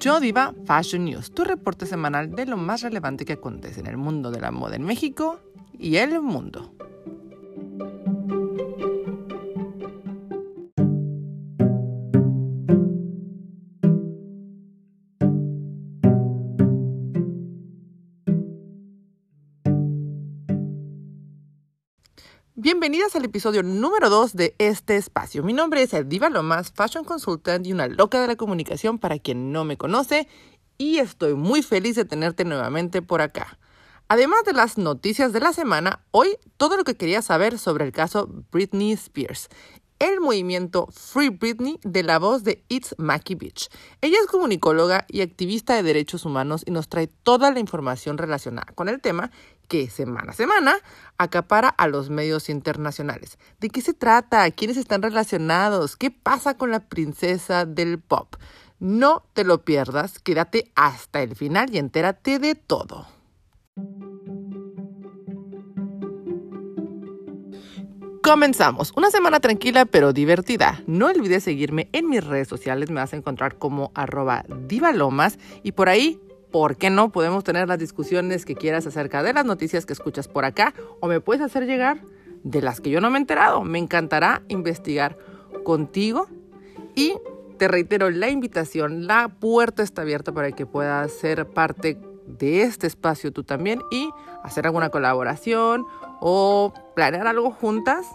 Yo Diva Fashion News, tu reporte semanal de lo más relevante que acontece en el mundo de la moda en México y el mundo. Bienvenidas al episodio número 2 de este espacio. Mi nombre es Diva Lomas, Fashion Consultant y una loca de la comunicación para quien no me conoce y estoy muy feliz de tenerte nuevamente por acá. Además de las noticias de la semana, hoy todo lo que quería saber sobre el caso Britney Spears el movimiento Free Britney de la voz de It's Mackie Beach. Ella es comunicóloga y activista de derechos humanos y nos trae toda la información relacionada con el tema que semana a semana acapara a los medios internacionales. ¿De qué se trata? ¿Quiénes están relacionados? ¿Qué pasa con la princesa del pop? No te lo pierdas, quédate hasta el final y entérate de todo. Comenzamos. Una semana tranquila pero divertida. No olvides seguirme en mis redes sociales. Me vas a encontrar como arroba divalomas y por ahí, ¿por qué no? Podemos tener las discusiones que quieras acerca de las noticias que escuchas por acá o me puedes hacer llegar de las que yo no me he enterado. Me encantará investigar contigo y te reitero la invitación. La puerta está abierta para que puedas ser parte de este espacio tú también y hacer alguna colaboración o planear algo juntas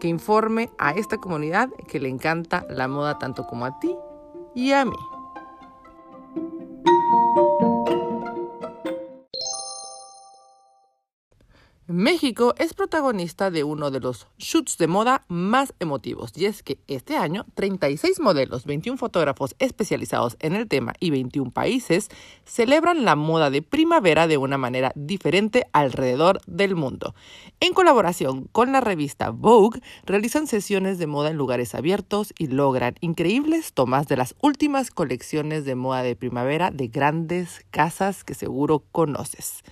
que informe a esta comunidad que le encanta la moda tanto como a ti y a mí. México es protagonista de uno de los shoots de moda más emotivos y es que este año 36 modelos, 21 fotógrafos especializados en el tema y 21 países celebran la moda de primavera de una manera diferente alrededor del mundo. En colaboración con la revista Vogue, realizan sesiones de moda en lugares abiertos y logran increíbles tomas de las últimas colecciones de moda de primavera de grandes casas que seguro conoces.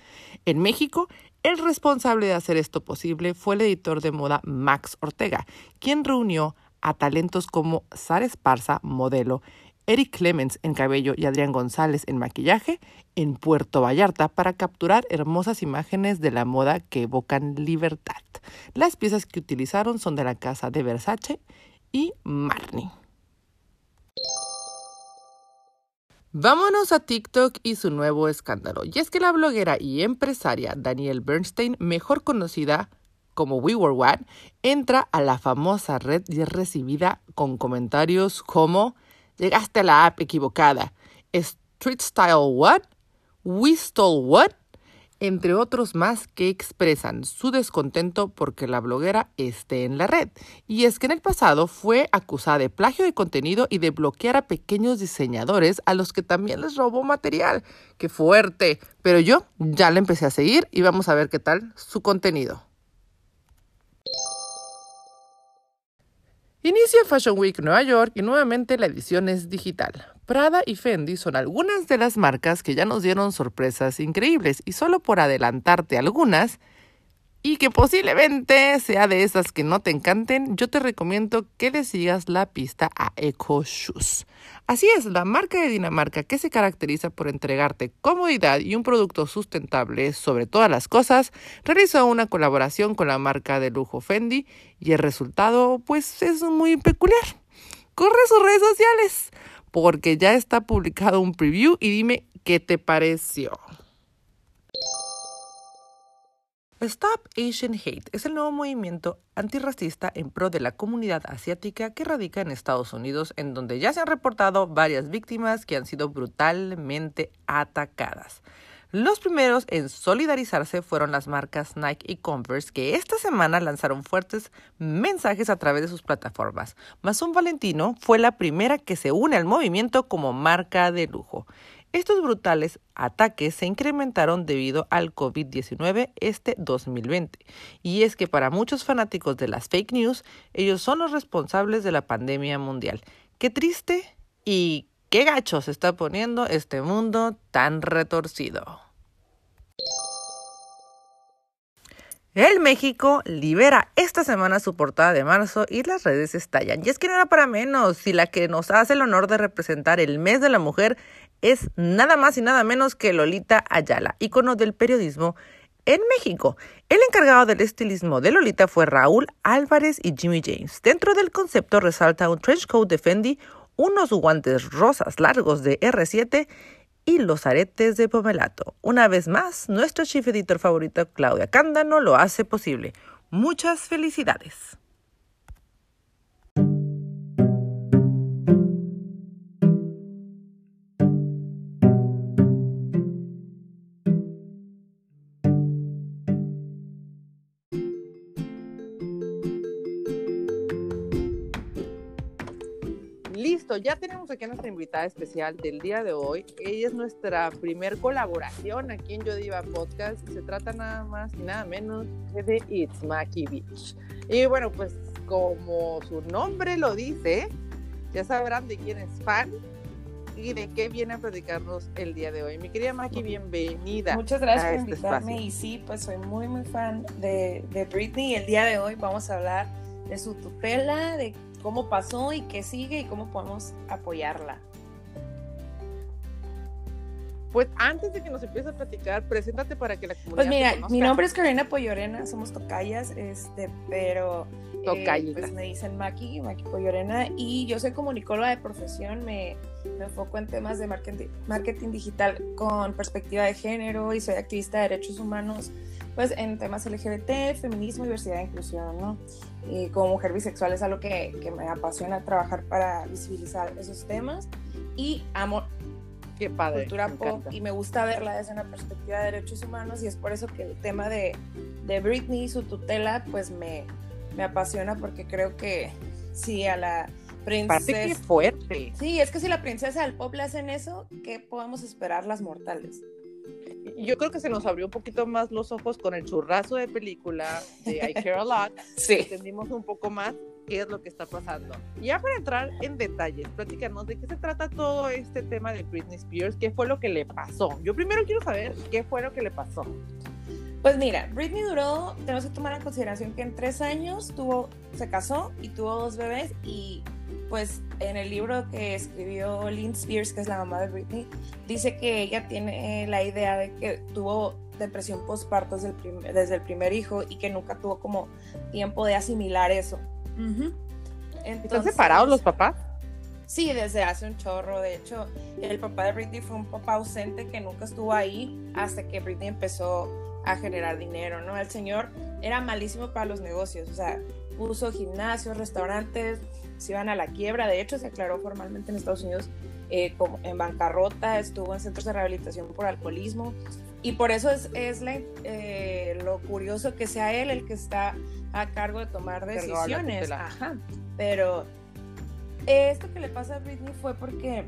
En México, el responsable de hacer esto posible fue el editor de moda Max Ortega, quien reunió a talentos como Sara Esparza, modelo, Eric Clemens en cabello y Adrián González en maquillaje en Puerto Vallarta para capturar hermosas imágenes de la moda que evocan libertad. Las piezas que utilizaron son de la casa de Versace y Marni. Vámonos a TikTok y su nuevo escándalo. Y es que la bloguera y empresaria Danielle Bernstein, mejor conocida como We Were What, entra a la famosa red y es recibida con comentarios como llegaste a la app equivocada, Street Style What, We Stole What, entre otros más que expresan su descontento porque la bloguera esté en la red. Y es que en el pasado fue acusada de plagio de contenido y de bloquear a pequeños diseñadores a los que también les robó material. ¡Qué fuerte! Pero yo ya la empecé a seguir y vamos a ver qué tal su contenido. Inicia Fashion Week Nueva York y nuevamente la edición es digital. Prada y Fendi son algunas de las marcas que ya nos dieron sorpresas increíbles y solo por adelantarte algunas y que posiblemente sea de esas que no te encanten, yo te recomiendo que le sigas la pista a Eco Shoes. Así es, la marca de Dinamarca que se caracteriza por entregarte comodidad y un producto sustentable sobre todas las cosas, realizó una colaboración con la marca de lujo Fendi y el resultado pues es muy peculiar. Corre sus redes sociales porque ya está publicado un preview y dime qué te pareció. Stop Asian Hate es el nuevo movimiento antirracista en pro de la comunidad asiática que radica en Estados Unidos, en donde ya se han reportado varias víctimas que han sido brutalmente atacadas. Los primeros en solidarizarse fueron las marcas Nike y Converse, que esta semana lanzaron fuertes mensajes a través de sus plataformas. Mason Valentino fue la primera que se une al movimiento como marca de lujo. Estos brutales ataques se incrementaron debido al COVID-19 este 2020. Y es que para muchos fanáticos de las fake news, ellos son los responsables de la pandemia mundial. Qué triste y qué gacho se está poniendo este mundo tan retorcido. El México libera esta semana su portada de marzo y las redes estallan. Y es que no era para menos, si la que nos hace el honor de representar el mes de la mujer es nada más y nada menos que Lolita Ayala, ícono del periodismo en México. El encargado del estilismo de Lolita fue Raúl Álvarez y Jimmy James. Dentro del concepto resalta un trench coat de Fendi, unos guantes rosas largos de R7 y los aretes de pomelato. Una vez más, nuestro chief editor favorito Claudia Cándano lo hace posible. Muchas felicidades. Ya tenemos aquí a nuestra invitada especial del día de hoy. Ella es nuestra primer colaboración aquí en Yodiva Podcast. Se trata nada más y nada menos que de It's Maki Beach. Y bueno, pues como su nombre lo dice, ya sabrán de quién es fan y de qué viene a platicarnos el día de hoy. Mi querida Maki, bienvenida. Muchas gracias por este invitarme y sí, pues soy muy muy fan de, de Britney. El día de hoy vamos a hablar de su tutela, de cómo pasó y qué sigue y cómo podemos apoyarla. Pues antes de que nos empiece a platicar, preséntate para que la comunidad. Pues mira, mi nombre es Carolina Pollorena, somos tocayas, este, pero eh, pues me dicen Maki, Maki Pollorena, y yo soy comunicóloga de profesión, me, me enfoco en temas de marketing, marketing digital con perspectiva de género y soy activista de derechos humanos pues en temas LGBT, feminismo, diversidad e inclusión, ¿no? Y como mujer bisexual es algo que, que me apasiona trabajar para visibilizar esos temas y amo Qué padre, cultura pop y me gusta verla desde una perspectiva de derechos humanos y es por eso que el tema de, de Britney y su tutela pues me, me apasiona porque creo que sí a la princesa... Qué fuerte. Sí, es que si la princesa del pop le hacen eso, ¿qué podemos esperar las mortales? Yo creo que se nos abrió un poquito más los ojos con el churrazo de película de I Care a Lot. sí. Entendimos un poco más qué es lo que está pasando. Ya para entrar en detalles, platícanos de qué se trata todo este tema de Britney Spears, qué fue lo que le pasó. Yo primero quiero saber qué fue lo que le pasó. Pues mira, Britney duró, tenemos que tomar en consideración que en tres años tuvo, se casó y tuvo dos bebés y pues en el libro que escribió Lynn Spears, que es la mamá de Britney, dice que ella tiene la idea de que tuvo depresión postparto desde el, primer, desde el primer hijo y que nunca tuvo como tiempo de asimilar eso. ¿Están separados los papás? Sí, desde hace un chorro. De hecho, el papá de Britney fue un papá ausente que nunca estuvo ahí hasta que Britney empezó a generar dinero, ¿no? El señor era malísimo para los negocios, o sea, puso gimnasios, restaurantes, se iban a la quiebra. De hecho, se aclaró formalmente en Estados Unidos eh, como en bancarrota, estuvo en centros de rehabilitación por alcoholismo. Y por eso es, es eh, lo curioso que sea él el que está a cargo de tomar decisiones. Ajá. Pero esto que le pasa a Britney fue porque,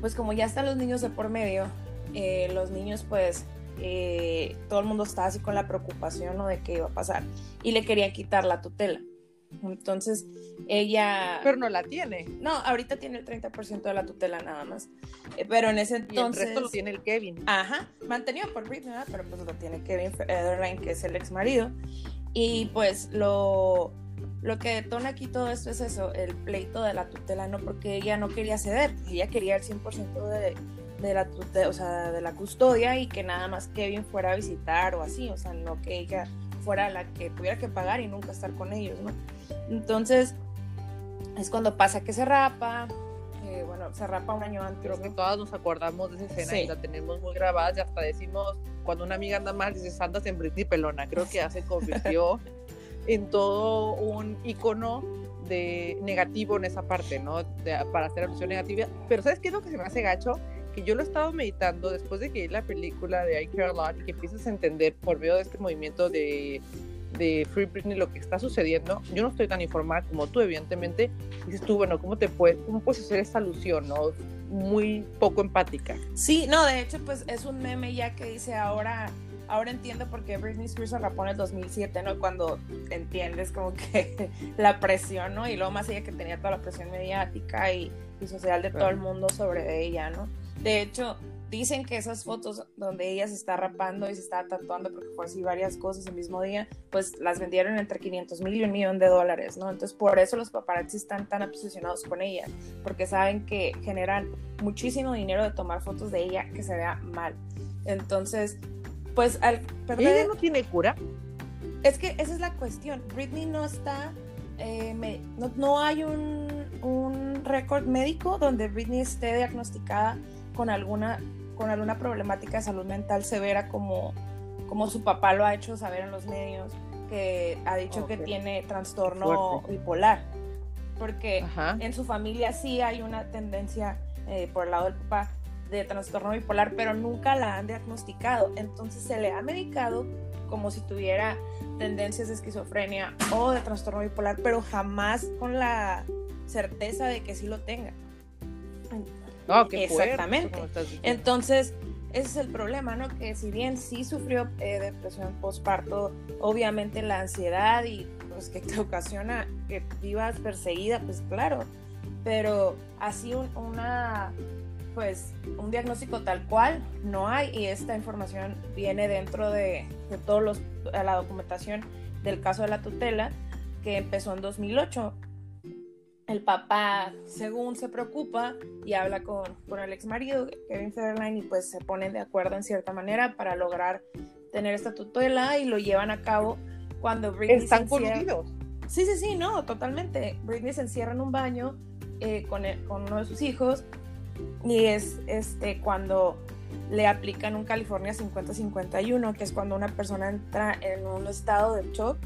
pues como ya están los niños de por medio, eh, los niños pues todo el mundo estaba así con la preocupación ¿no? de qué iba a pasar y le querían quitar la tutela. Entonces, ella... Pero no la tiene. No, ahorita tiene el 30% de la tutela nada más. Eh, pero en ese entonces... Y el resto lo tiene el Kevin. Ajá, mantenido por Britney, pero pues lo tiene Kevin Federline, que es el ex marido. Y pues lo, lo que detona aquí todo esto es eso, el pleito de la tutela, no porque ella no quería ceder, ella quería el 100% de, de la, o sea, de la custodia y que nada más Kevin fuera a visitar o así, o sea, no que ella fuera la que tuviera que pagar y nunca estar con ellos, ¿no? Entonces, es cuando pasa que se rapa, bueno, se rapa un año antes. Creo que todas nos acordamos de esa escena y la tenemos muy grabada y hasta decimos, cuando una amiga anda mal, dices, andas en Britney Pelona. Creo que ya se convirtió en todo un icono de negativo en esa parte, ¿no? para hacer alusión negativa. Pero ¿sabes qué es lo que se me hace gacho? Que yo lo he estado meditando después de que vi la película de I Care a Lot y que empiezas a entender por medio de este movimiento de, de Free Britney lo que está sucediendo. Yo no estoy tan informada como tú, evidentemente. Dices tú, bueno, ¿cómo, te puedes, cómo puedes hacer esta alusión, no? Muy poco empática. Sí, no, de hecho, pues es un meme ya que dice ahora ahora entiendo por qué Britney Spears se rapó en el 2007, ¿no? Cuando entiendes como que la presión, ¿no? Y luego más ella que tenía toda la presión mediática y, y social de todo el mundo sobre ella, ¿no? De hecho, Dicen que esas fotos donde ella se está rapando y se está tatuando, porque fue así varias cosas el mismo día, pues las vendieron entre 500 mil y un millón de dólares, ¿no? Entonces por eso los paparazzi están tan obsesionados con ella, porque saben que generan muchísimo dinero de tomar fotos de ella que se vea mal. Entonces, pues al perder... ¿Ella no tiene cura? Es que esa es la cuestión. Britney no está... Eh, no, no, hay un, un récord médico donde Britney esté diagnosticada con alguna, con alguna problemática de salud mental severa como, como su papá lo ha hecho saber en los medios, que ha dicho que tiene trastorno bipolar. Porque en su familia sí hay una tendencia eh, por el lado del papá de trastorno bipolar, pero nunca la han diagnosticado. Entonces se le ha medicado como si tuviera tendencias de esquizofrenia o de trastorno bipolar, pero jamás con la certeza de que sí lo tenga. Exactamente. Entonces, ese es el problema, ¿no? Que si bien sí sufrió eh, depresión postparto, obviamente la ansiedad y pues que te ocasiona que vivas perseguida, pues claro, pero así una pues un diagnóstico tal cual no hay y esta información viene dentro de, de todos los la documentación del caso de la tutela que empezó en 2008 el papá, según se preocupa y habla con, con el ex marido, Kevin Federline, y pues se ponen de acuerdo en cierta manera para lograr tener esta tutela y lo llevan a cabo cuando Britney Están coludidos. Sí, sí, sí, no, totalmente. Britney se encierra en un baño eh, con, con uno de sus hijos y es este cuando le aplican un California 50-51, que es cuando una persona entra en un estado de shock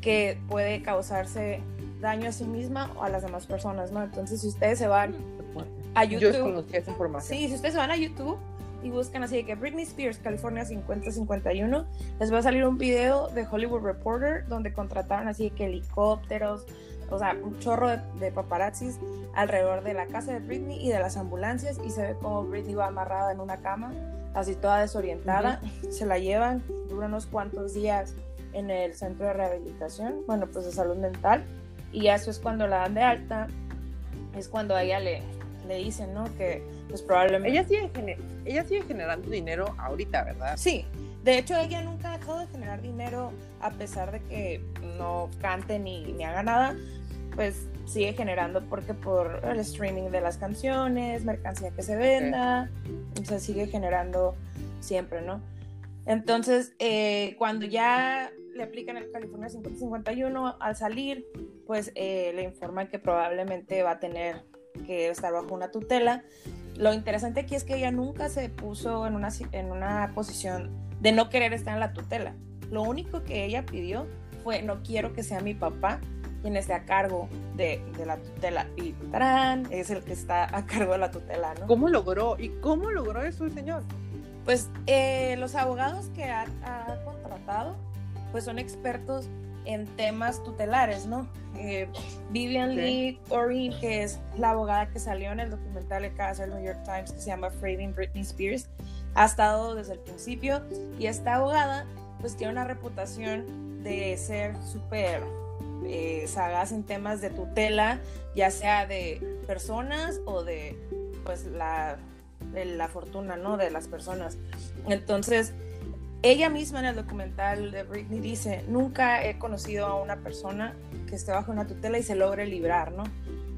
que puede causarse daño a sí misma o a las demás personas, ¿no? Entonces, si ustedes se van a YouTube. esa información. Sí, si ustedes se van a YouTube y buscan así de que Britney Spears, California 5051, les va a salir un video de Hollywood Reporter donde contrataron así de que helicópteros, o sea, un chorro de, paparazzis alrededor de la casa de Britney y de las ambulancias y se ve como Britney va amarrada en una cama, así toda desorientada, se la llevan, dura unos cuantos días en el centro de rehabilitación, bueno, pues de salud mental y eso es cuando la dan de alta, es cuando a ella le, le dicen, ¿no? Que pues probablemente... Ella sigue, ella sigue generando dinero ahorita, ¿verdad? Sí, de hecho ella nunca ha dejado de generar dinero a pesar de que no cante ni, ni haga nada, pues sigue generando porque por el streaming de las canciones, mercancía que se venda, o sea, sigue generando siempre, ¿no? Entonces, eh, cuando ya le aplican el California 5051 al salir, pues eh, le informan que probablemente va a tener que estar bajo una tutela. Lo interesante aquí es que ella nunca se puso en una, en una posición de no querer estar en la tutela. Lo único que ella pidió fue no quiero que sea mi papá quien esté a cargo de, de la tutela. Y ¡tarán! es el que está a cargo de la tutela, ¿no? ¿Cómo logró? ¿Y cómo logró eso el señor? Pues eh, los abogados que ha, ha contratado pues son expertos en temas tutelares, ¿no? Eh, Vivian Lee Orin, que es la abogada que salió en el documental de caso del New York Times que se llama Framing Britney Spears, ha estado desde el principio y esta abogada pues tiene una reputación de ser súper eh, sagaz en temas de tutela, ya sea de personas o de pues la, de la fortuna, ¿no? De las personas. Entonces, ella misma en el documental de Britney dice, nunca he conocido a una persona que esté bajo una tutela y se logre librar, ¿no?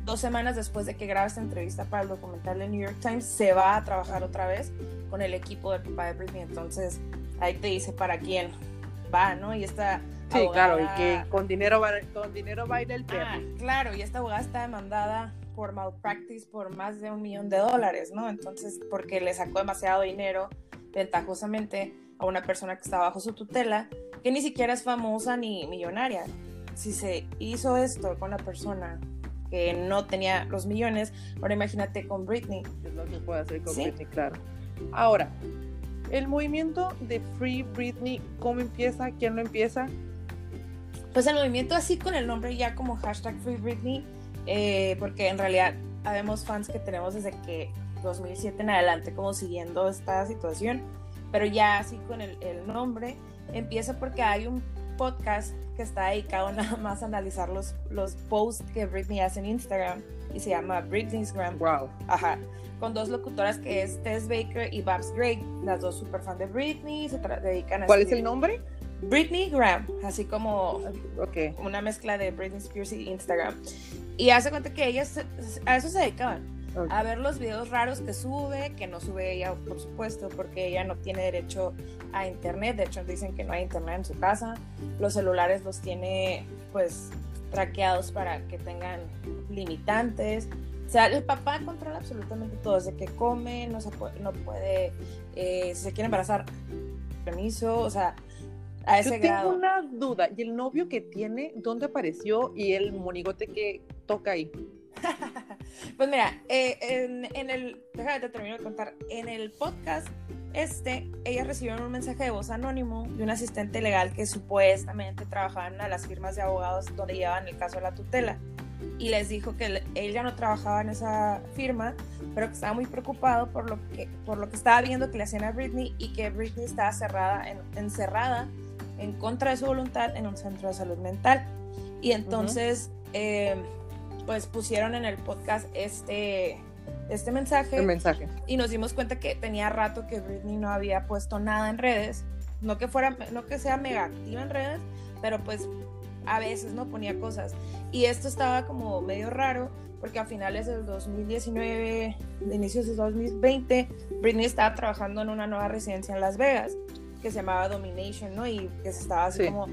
Dos semanas después de que graba esta entrevista para el documental de New York Times, se va a trabajar otra vez con el equipo del papá de Britney. Entonces, ahí te dice para quién va, ¿no? Y esta Sí, claro, y que con dinero, va, con dinero baila el perro. Ah, claro, y esta abogada está demandada por malpractice por más de un millón de dólares, ¿no? Entonces, porque le sacó demasiado dinero ventajosamente a una persona que está bajo su tutela, que ni siquiera es famosa ni millonaria. Si se hizo esto con la persona que no tenía los millones, ahora imagínate con Britney. Es lo que puede hacer con Britney, claro. Ahora, el movimiento de Free Britney, ¿cómo empieza? ¿Quién lo empieza? Pues el movimiento así con el nombre ya como hashtag Free Britney, eh, porque en realidad habemos fans que tenemos desde que 2007 en adelante como siguiendo esta situación pero ya así con el, nombre, empieza porque hay un podcast que está dedicado nada más a analizar los, los posts que Britney hace en Instagram y se llama Britney's Gram. Wow. Ajá. Con dos locutoras que es Tess Baker y Babs Gray, las dos super fan de Britney, se dedican a ¿Cuál es el nombre? Britney Graham, así como okay. una mezcla de Britney Spears y Instagram. Y hace cuenta que ellas a eso se dedicaban a ver los videos raros que sube, que no sube ella, por supuesto, porque ella no tiene derecho a internet. De hecho, dicen que no hay internet en su casa. Los celulares los tiene, pues, traqueados para que tengan limitantes. O sea, el papá controla absolutamente todo, desde que come, no, se puede, no puede, eh, si se quiere embarazar, permiso, o sea, a ese Yo tengo una duda, ¿y el novio que tiene, dónde apareció y el monigote que toca ahí? Pues mira, eh, en, el, déjame te termino de contar, en el podcast este, ellas recibieron un mensaje de voz anónimo de un asistente legal que supuestamente trabajaba en una de las firmas de abogados donde llevaban el caso de la tutela y les dijo que él ya no trabajaba en esa firma, pero que estaba muy preocupado por lo que, por lo que estaba viendo que le hacían a Britney y que Britney estaba cerrada, encerrada en contra de su voluntad en un centro de salud mental. Y entonces, eh, pues pusieron en el podcast este, este mensaje. El mensaje. Y nos dimos cuenta que tenía rato que Britney no había puesto nada en redes. No que fuera, no que sea mega activa en redes, pero pues a veces no ponía cosas. Y esto estaba como medio raro porque a finales del 2019, de inicios del 2020, Britney estaba trabajando en una nueva residencia en Las Vegas que se llamaba Domination, ¿no? Y que se estaba así como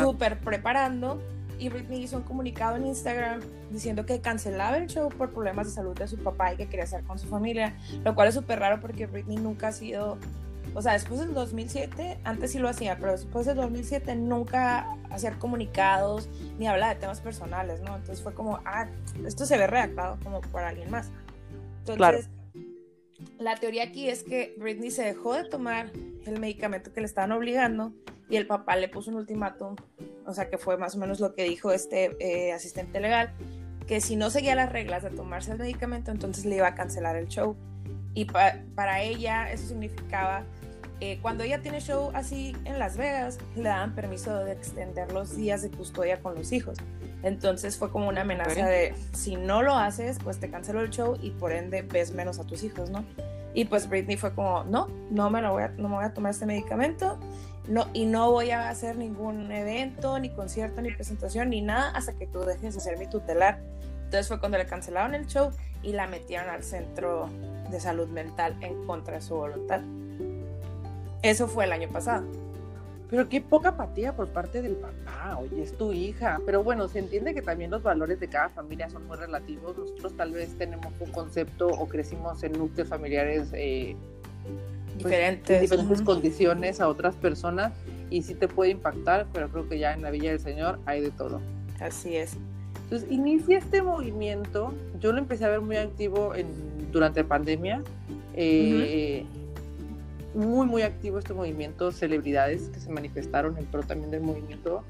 súper preparando y Britney hizo un comunicado en Instagram diciendo que cancelaba el show por problemas de salud de su papá y que quería estar con su familia, lo cual es súper raro porque Britney nunca ha sido, o sea, después del 2007, antes sí lo hacía, pero después del 2007 nunca hacía comunicados ni habla de temas personales, ¿no? Entonces fue como, ah, esto se ve redactado como por alguien más. Entonces, la teoría aquí es que Britney se dejó de tomar el medicamento que le estaban obligando y el papá le puso un ultimátum o sea que fue más o menos lo que dijo este eh, asistente legal, que si no seguía las reglas de tomarse el medicamento, entonces le iba a cancelar el show. Y para ella eso significaba, eh, cuando ella tiene show así en Las Vegas, le dan permiso de extender los días de custodia con los hijos. Entonces fue como una amenaza de, si no lo haces, pues te cancelo el show y por ende ves menos a tus hijos, ¿no? Y pues Britney fue como, no, no me, lo voy a, no me voy a tomar este medicamento no, y no voy a hacer ningún evento, ni concierto, ni presentación, ni nada hasta que tú dejes de ser mi tutelar. Entonces fue cuando le cancelaron el show y la metieron al centro de salud mental en contra de su voluntad. Eso fue el año pasado. Pero qué poca apatía por parte del papá, oye, es tu hija. Pero bueno, se entiende que también los valores de cada familia son muy relativos. Nosotros tal vez tenemos un concepto o crecimos en núcleos familiares eh, pues, diferentes, diferentes condiciones a otras personas y sí te puede impactar, pero creo que ya en la Villa del Señor hay de todo. Así es. Entonces inicia este movimiento, yo lo empecé a ver muy activo en, durante la pandemia, eh, muy, muy activo este movimiento, celebridades que se manifestaron en pro también del movimiento.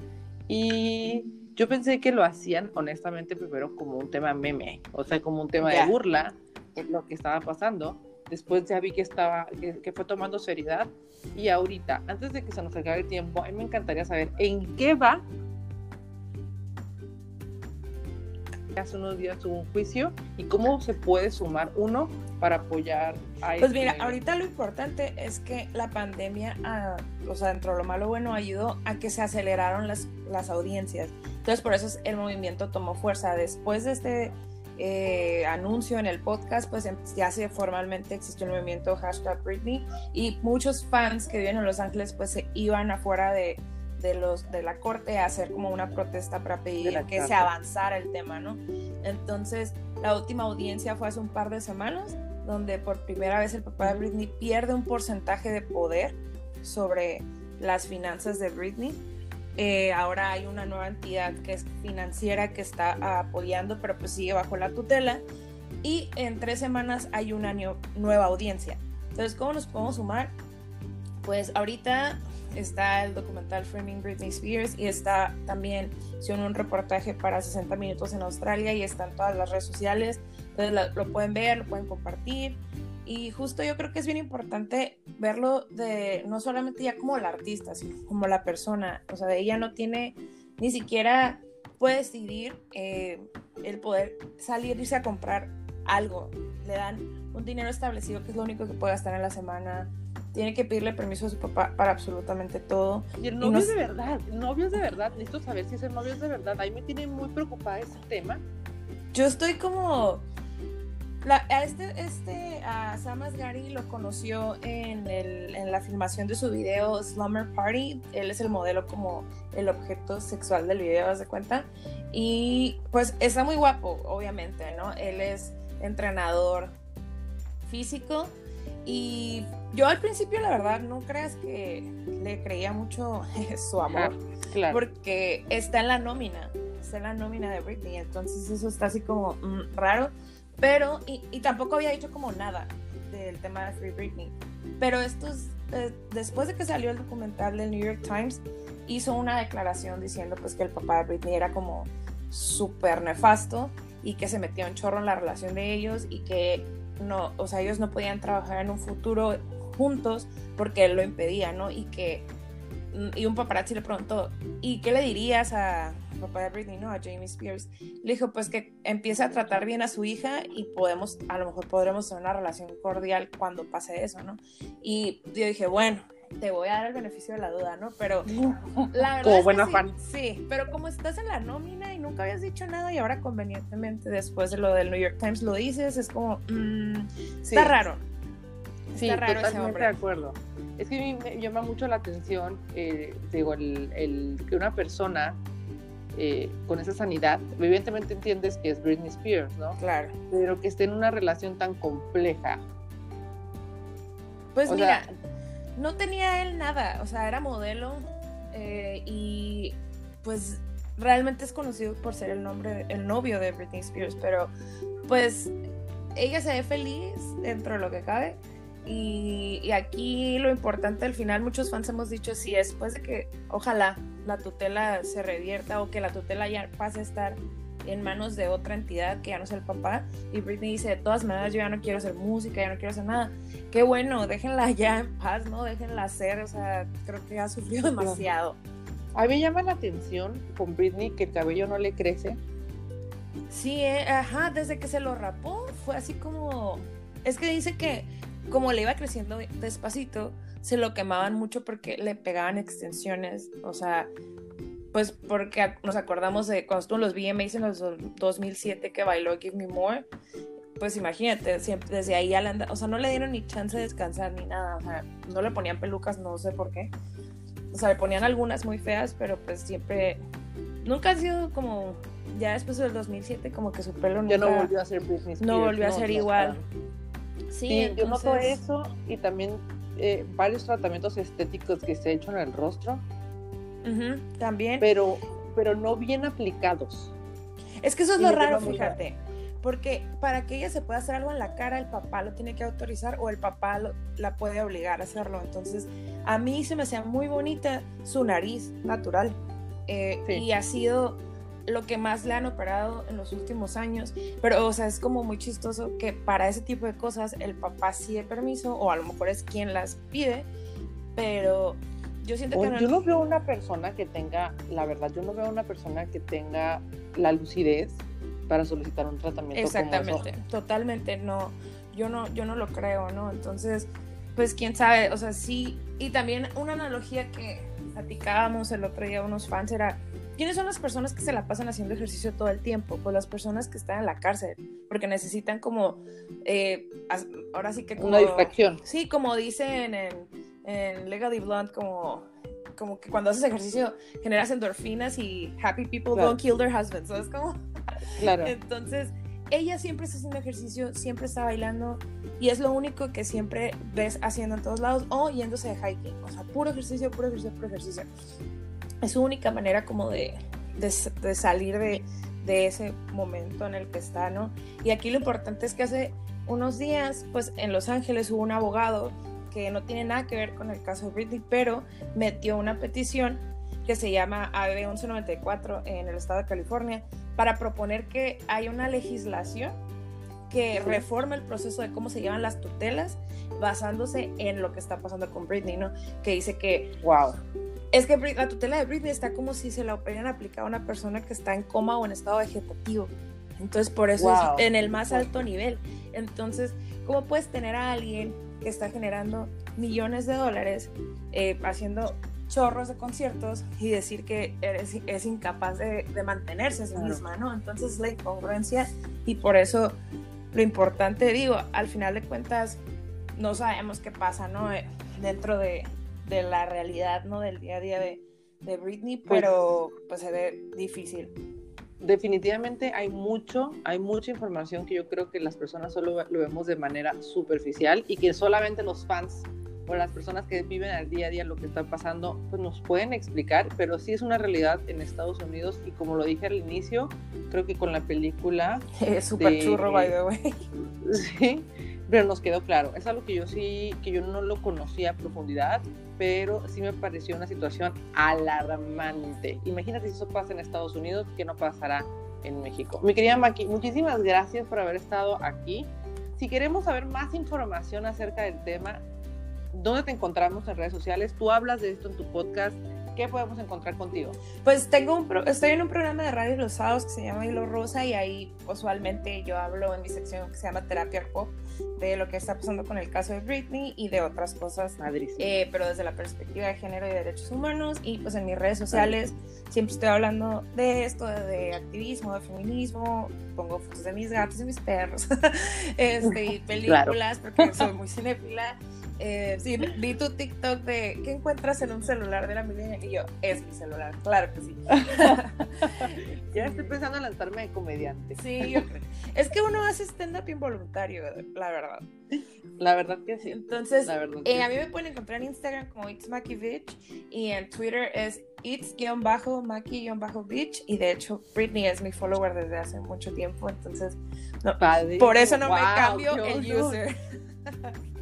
Y yo pensé que lo hacían honestamente primero como un tema meme, o sea, como un tema de burla por lo que estaba pasando Después ya vi que estaba, que, fue tomando seriedad. Y ahorita, antes de que se nos acabe el tiempo, a mí me encantaría saber en qué va. Hace unos días hubo un juicio y cómo se puede sumar uno para apoyar a Pues mira, ahorita lo importante es que la pandemia, ah, o sea, dentro de lo malo bueno, ayudó a que se aceleraron las, las audiencias. Entonces, por eso el movimiento tomó fuerza. Después de este eh, anuncio en el podcast, pues em, ya se formalmente existió el movimiento hashtag Britney y muchos fans que viven en Los Ángeles pues se iban afuera de, de, los, de la corte a hacer como una protesta para pedir que se avanzara el tema, ¿no? Entonces, la última audiencia fue hace un par de semanas, donde por primera vez el papá de Britney pierde un porcentaje de poder sobre las finanzas de Britney eh, ahora hay una nueva entidad que es financiera que está apoyando, pero pues sigue bajo la tutela. Y en tres semanas hay una nueva audiencia. Entonces, ¿cómo nos podemos sumar? Pues ahorita está el documental Framing Britney Spears y está también hicieron un reportaje para 60 minutos en Australia y está en todas las redes sociales. Entonces lo pueden ver, lo pueden compartir Y justo yo creo que es bien importante verlo de no solamente ya como la artista, sino como la persona. O sea, ella no tiene ni siquiera puede decidir eh, el poder salir irse a comprar algo. Le dan un dinero establecido que es lo único que puede gastar en la semana. Tiene que pedirle permiso a su papá para absolutamente todo. Y el novio es de verdad, el novio es de verdad. Necesito saber si ese novio es de verdad. Ahí me tiene muy preocupada ese tema. Yo estoy como a este, este a Sam Asghari lo conoció en, el, en, la filmación de su video Slumber Party. Él es el modelo como el objeto sexual del video, ¿das de cuenta? Y pues está muy guapo, obviamente, ¿no? Él es entrenador físico y yo al principio la verdad no creas que le creía mucho su amor, claro. porque está en la nómina, está en la nómina de Britney, entonces eso está así como mm, raro pero, y, tampoco había dicho como nada del tema de Free Britney. Pero estos, eh, después de que salió el documental del New York Times, hizo una declaración diciendo pues que el papá de Britney era como súper nefasto y que se metió en chorro en la relación de ellos y que no, o sea, ellos no podían trabajar en un futuro juntos porque él lo impedía, ¿no? Y que, y un paparazzi le preguntó, ¿y qué le dirías a, papá de Britney, ¿no? A Jamie Spears, le dijo pues que empiece a tratar bien a su hija y podemos, a lo mejor podremos tener una relación cordial cuando pase eso, ¿no? Y yo dije, bueno, te voy a dar el beneficio de la duda, ¿no? Pero la verdad. Como buena fan. Sí, pero como estás en la nómina y nunca habías dicho nada y ahora convenientemente después de lo del New York Times lo dices, es como. Mm, está raro. Sí, está raro totalmente de acuerdo. Es que me llama mucho la atención, eh, digo, el, el, que una persona eh, con esa sanidad, evidentemente entiendes que es Britney Spears, ¿no? Claro. Pero que esté en una relación tan compleja. Pues mira, no tenía él nada, o sea, era modelo eh, y pues realmente es conocido por ser el nombre, el novio de Britney Spears, pero pues ella se ve feliz dentro de lo que cabe. Y, y, aquí lo importante al final, muchos fans hemos dicho, sí, después de que ojalá la tutela se revierta o que la tutela ya pase a estar en manos de otra entidad que ya no es el papá. Y Britney dice, de todas maneras, yo ya no quiero hacer música, ya no quiero hacer nada. Qué bueno, déjenla ya en paz, ¿no? Déjenla hacer, o sea, creo que ha sufrido demasiado. A mí llama la atención con Britney que el cabello no le crece. Sí, eh, ajá, desde que se lo rapó fue así como... Es que dice que como le iba creciendo despacito, se lo quemaban mucho porque le pegaban extensiones, o sea, pues porque nos acordamos de cuando estuvo en los VMAs en los 2007 que bailó Give Me More, pues imagínate, siempre desde ahí ya o sea, no le dieron ni chance de descansar ni nada, o sea, no le ponían pelucas, no sé por qué, o sea, le ponían algunas muy feas, pero pues siempre, nunca ha sido como, ya después del 2007 como que su pelo nunca... Ya no volvió a ser Britney No volvió a ser igual. Sí, yo noto eso y también eh, varios tratamientos estéticos que se ha hecho en el rostro. también. Pero, pero no bien aplicados. Es que eso es lo raro, fíjate. Porque para que ella se pueda hacer algo en la cara, el papá lo tiene que autorizar o el papá la puede obligar a hacerlo. Entonces, a mí se me hacía muy bonita su nariz natural. Eh, y ha sido lo que más le han operado en los últimos años, pero o sea, es como muy chistoso que para ese tipo de cosas el papá sí de permiso o a lo mejor es quien las pide, pero yo siento que no... Yo no veo una persona que tenga, la verdad, yo no veo una persona que tenga la lucidez para solicitar un tratamiento Exactamente, totalmente no, yo no, yo no lo creo, ¿no? Entonces, pues quién sabe, o sea, sí, y también una analogía que platicábamos el otro día unos fans era ¿Quiénes son las personas que se la pasan haciendo ejercicio todo el tiempo? Pues las personas que están en la cárcel, porque necesitan como, eh, ahora sí que como... Una distracción. Sí, como dicen en, en Legally Blonde, como, como que cuando haces ejercicio generas endorfinas y happy people don't kill their husbands, ¿sabes cómo? Claro. Entonces, ella siempre está haciendo ejercicio, siempre está bailando y es lo único que siempre ves haciendo en todos lados o yéndose de hiking, o sea, puro ejercicio, puro ejercicio, puro ejercicio es su única manera como de, de, salir de, de, ese momento en el que está, ¿no? Y aquí lo importante es que hace unos días, pues en Los Ángeles hubo un abogado que no tiene nada que ver con el caso de Britney, pero metió una petición que se llama AB 1194 en el estado de California para proponer que haya una legislación que reforma el proceso de cómo se llevan las tutelas basándose en lo que está pasando con Britney, ¿no? Que dice que... Wow. Es que la tutela de Britney está como si se la hubieran aplicado a una persona que está en coma o en estado vegetativo. Entonces, por eso es en el más alto nivel. Entonces, ¿cómo puedes tener a alguien que está generando millones de dólares eh, haciendo chorros de conciertos y decir que eres, es incapaz de, mantenerse a sí misma, ¿no? Entonces la incongruencia y por eso lo importante, digo, al final de cuentas no sabemos qué pasa, ¿no? Eh, dentro de, de la realidad, ¿no? Del día a día de, de Britney, pues pero pues se ve difícil definitivamente hay mucho, hay mucha información que yo creo que las personas solo lo vemos de manera superficial y que solamente los fans o las personas que viven al día a día lo que está pasando, pues nos pueden explicar, pero sí es una realidad en Estados Unidos y como lo dije al inicio, creo que con la película... Es súper churro, by the way. Sí, pero nos quedó claro. Es algo que yo sí, que yo no lo conocía a profundidad, pero sí me pareció una situación alarmante. Imagínate si eso pasa en Estados Unidos, ¿qué no pasará en México? Mi querida Maki, muchísimas gracias por haber estado aquí. Si queremos saber más información acerca del tema, ¿dónde te encontramos en redes sociales? Tú hablas de esto en tu podcast. ¿Qué podemos encontrar contigo? Pues tengo un estoy en un programa de radio los sábados que se llama Hilo Rosa y ahí usualmente yo hablo en mi sección que se llama Terapia Pop de lo que está pasando con el caso de Britney y de otras cosas, eh, pero desde la perspectiva de género y derechos humanos. Y pues en mis redes sociales siempre estoy hablando de esto, de, activismo, de feminismo, pongo fotos de mis gatos y mis perros, este, y películas, porque soy muy cinéfila. Eh, sí, vi tu TikTok de ¿qué encuentras en un celular de la milenia? Yo, es mi celular, claro que sí. ya estoy pensando en lanzarme de comediante. Sí, yo creo. Es que uno hace stand-up involuntario, la verdad. La verdad que sí. Entonces, eh, a mí me pueden encontrar en Instagram como It's y en Twitter es It's-Maki-Beach y de hecho Britney es mi follower desde hace mucho tiempo, entonces por eso no me cambio el user.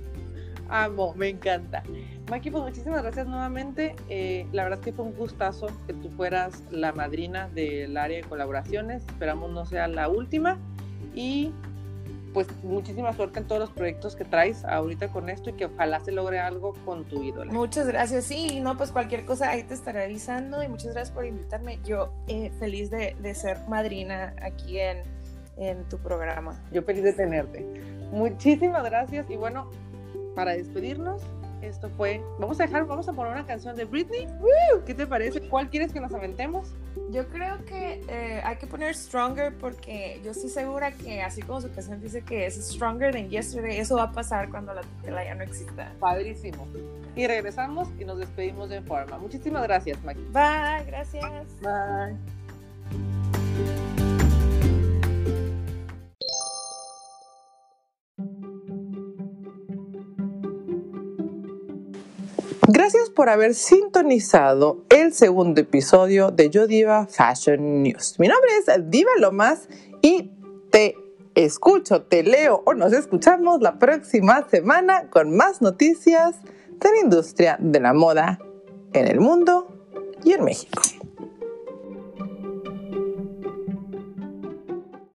Amo, me encanta. Maki, pues muchísimas gracias nuevamente. Eh, la verdad es que fue un gustazo que tú fueras la madrina del área de colaboraciones. Esperamos no sea la última. Y pues muchísima suerte en todos los proyectos que traes ahorita con esto y que ojalá se logre algo con tu ídolo. Muchas gracias. Sí, no, pues cualquier cosa ahí te estaré avisando y muchas gracias por invitarme. Yo eh, feliz de, de, ser madrina aquí en, en tu programa. Yo feliz de tenerte. Muchísimas gracias y bueno, para despedirnos, esto fue. Vamos a dejar, vamos a poner una canción de Britney. ¿Qué te parece? ¿Cuál quieres que nos aventemos? Yo creo que eh, hay que poner Stronger porque yo estoy segura que, así como su canción dice que es Stronger than Yesterday, eso va a pasar cuando la tutela ya no exista. Padrísimo. Y regresamos y nos despedimos de forma. Muchísimas gracias, Maggie. Bye, gracias. Bye. Por haber sintonizado el segundo episodio de Yo Diva Fashion News. Mi nombre es Diva Lomas y te escucho, te leo o nos escuchamos la próxima semana con más noticias de la industria de la moda en el mundo y en México.